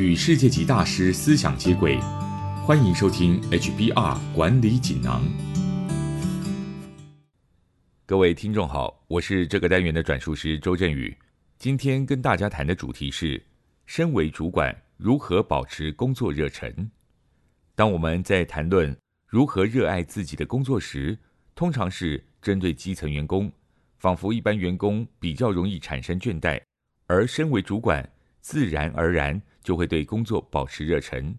与世界级大师思想接轨，欢迎收听 HBR 管理锦囊。各位听众好，我是这个单元的转述师周振宇。今天跟大家谈的主题是：身为主管如何保持工作热忱。当我们在谈论如何热爱自己的工作时，通常是针对基层员工，仿佛一般员工比较容易产生倦怠，而身为主管，自然而然就会对工作保持热忱。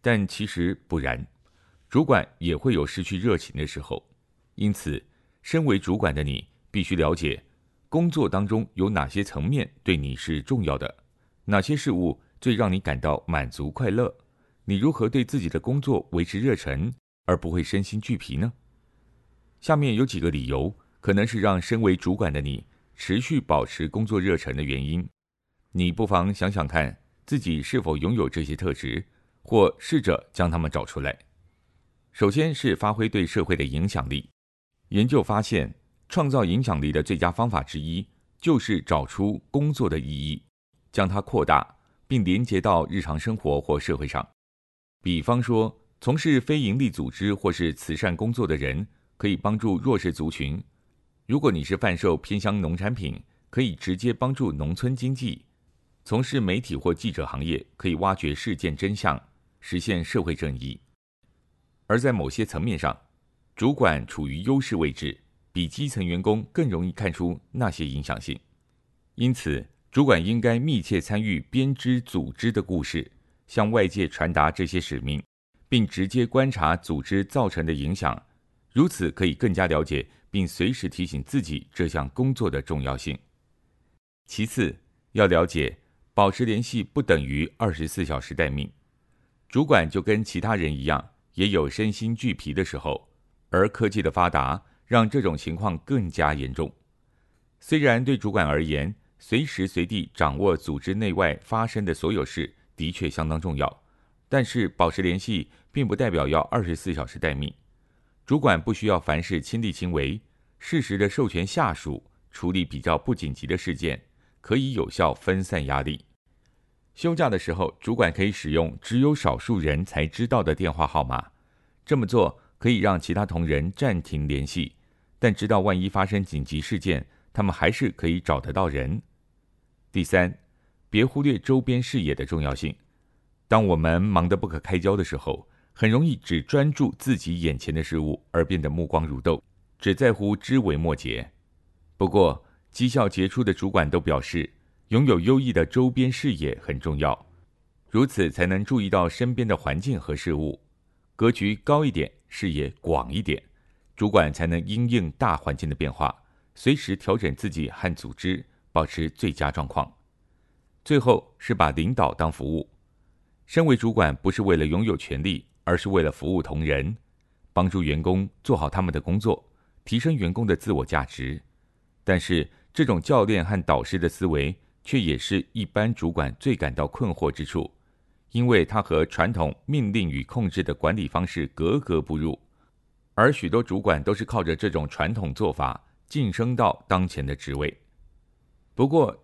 但其实不然，主管也会有失去热情的时候。因此，身为主管的你，必须了解工作当中有哪些层面对你是重要的，哪些事物最让你感到满足快乐。你如何对自己的工作维持热忱，而不会身心俱疲呢？下面有几个理由，可能是让身为主管的你持续保持工作热忱的原因。你不妨想想看，自己是否拥有这些特质，或试着将它们找出来。首先是发挥对社会的影响力。研究发现，创造影响力的最佳方法之一，就是找出工作的意义，将它扩大，并连接到日常生活或社会上。比方说，从事非营利组织或是慈善工作的人。可以帮助弱势族群。如果你是贩售偏乡农产品，可以直接帮助农村经济；从事媒体或记者行业，可以挖掘事件真相，实现社会正义。而在某些层面上，主管处于优势位置，比基层员工更容易看出那些影响性。因此，主管应该密切参与编织组织的故事，向外界传达这些使命，并直接观察组织造成的影响。如此可以更加了解，并随时提醒自己这项工作的重要性。其次，要了解保持联系不等于二十四小时待命。主管就跟其他人一样，也有身心俱疲的时候，而科技的发达让这种情况更加严重。虽然对主管而言，随时随地掌握组织内外发生的所有事的确相当重要，但是保持联系并不代表要二十四小时待命。主管不需要凡事亲力亲为，适时的授权下属处理比较不紧急的事件，可以有效分散压力。休假的时候，主管可以使用只有少数人才知道的电话号码，这么做可以让其他同仁暂停联系，但知道万一发生紧急事件，他们还是可以找得到人。第三，别忽略周边视野的重要性。当我们忙得不可开交的时候，很容易只专注自己眼前的事物，而变得目光如豆，只在乎枝微末节。不过，绩效杰出的主管都表示，拥有优异的周边视野很重要，如此才能注意到身边的环境和事物。格局高一点，视野广一点，主管才能因应大环境的变化，随时调整自己和组织，保持最佳状况。最后是把领导当服务，身为主管不是为了拥有权力。而是为了服务同仁，帮助员工做好他们的工作，提升员工的自我价值。但是，这种教练和导师的思维，却也是一般主管最感到困惑之处，因为它和传统命令与控制的管理方式格格不入。而许多主管都是靠着这种传统做法晋升到当前的职位。不过，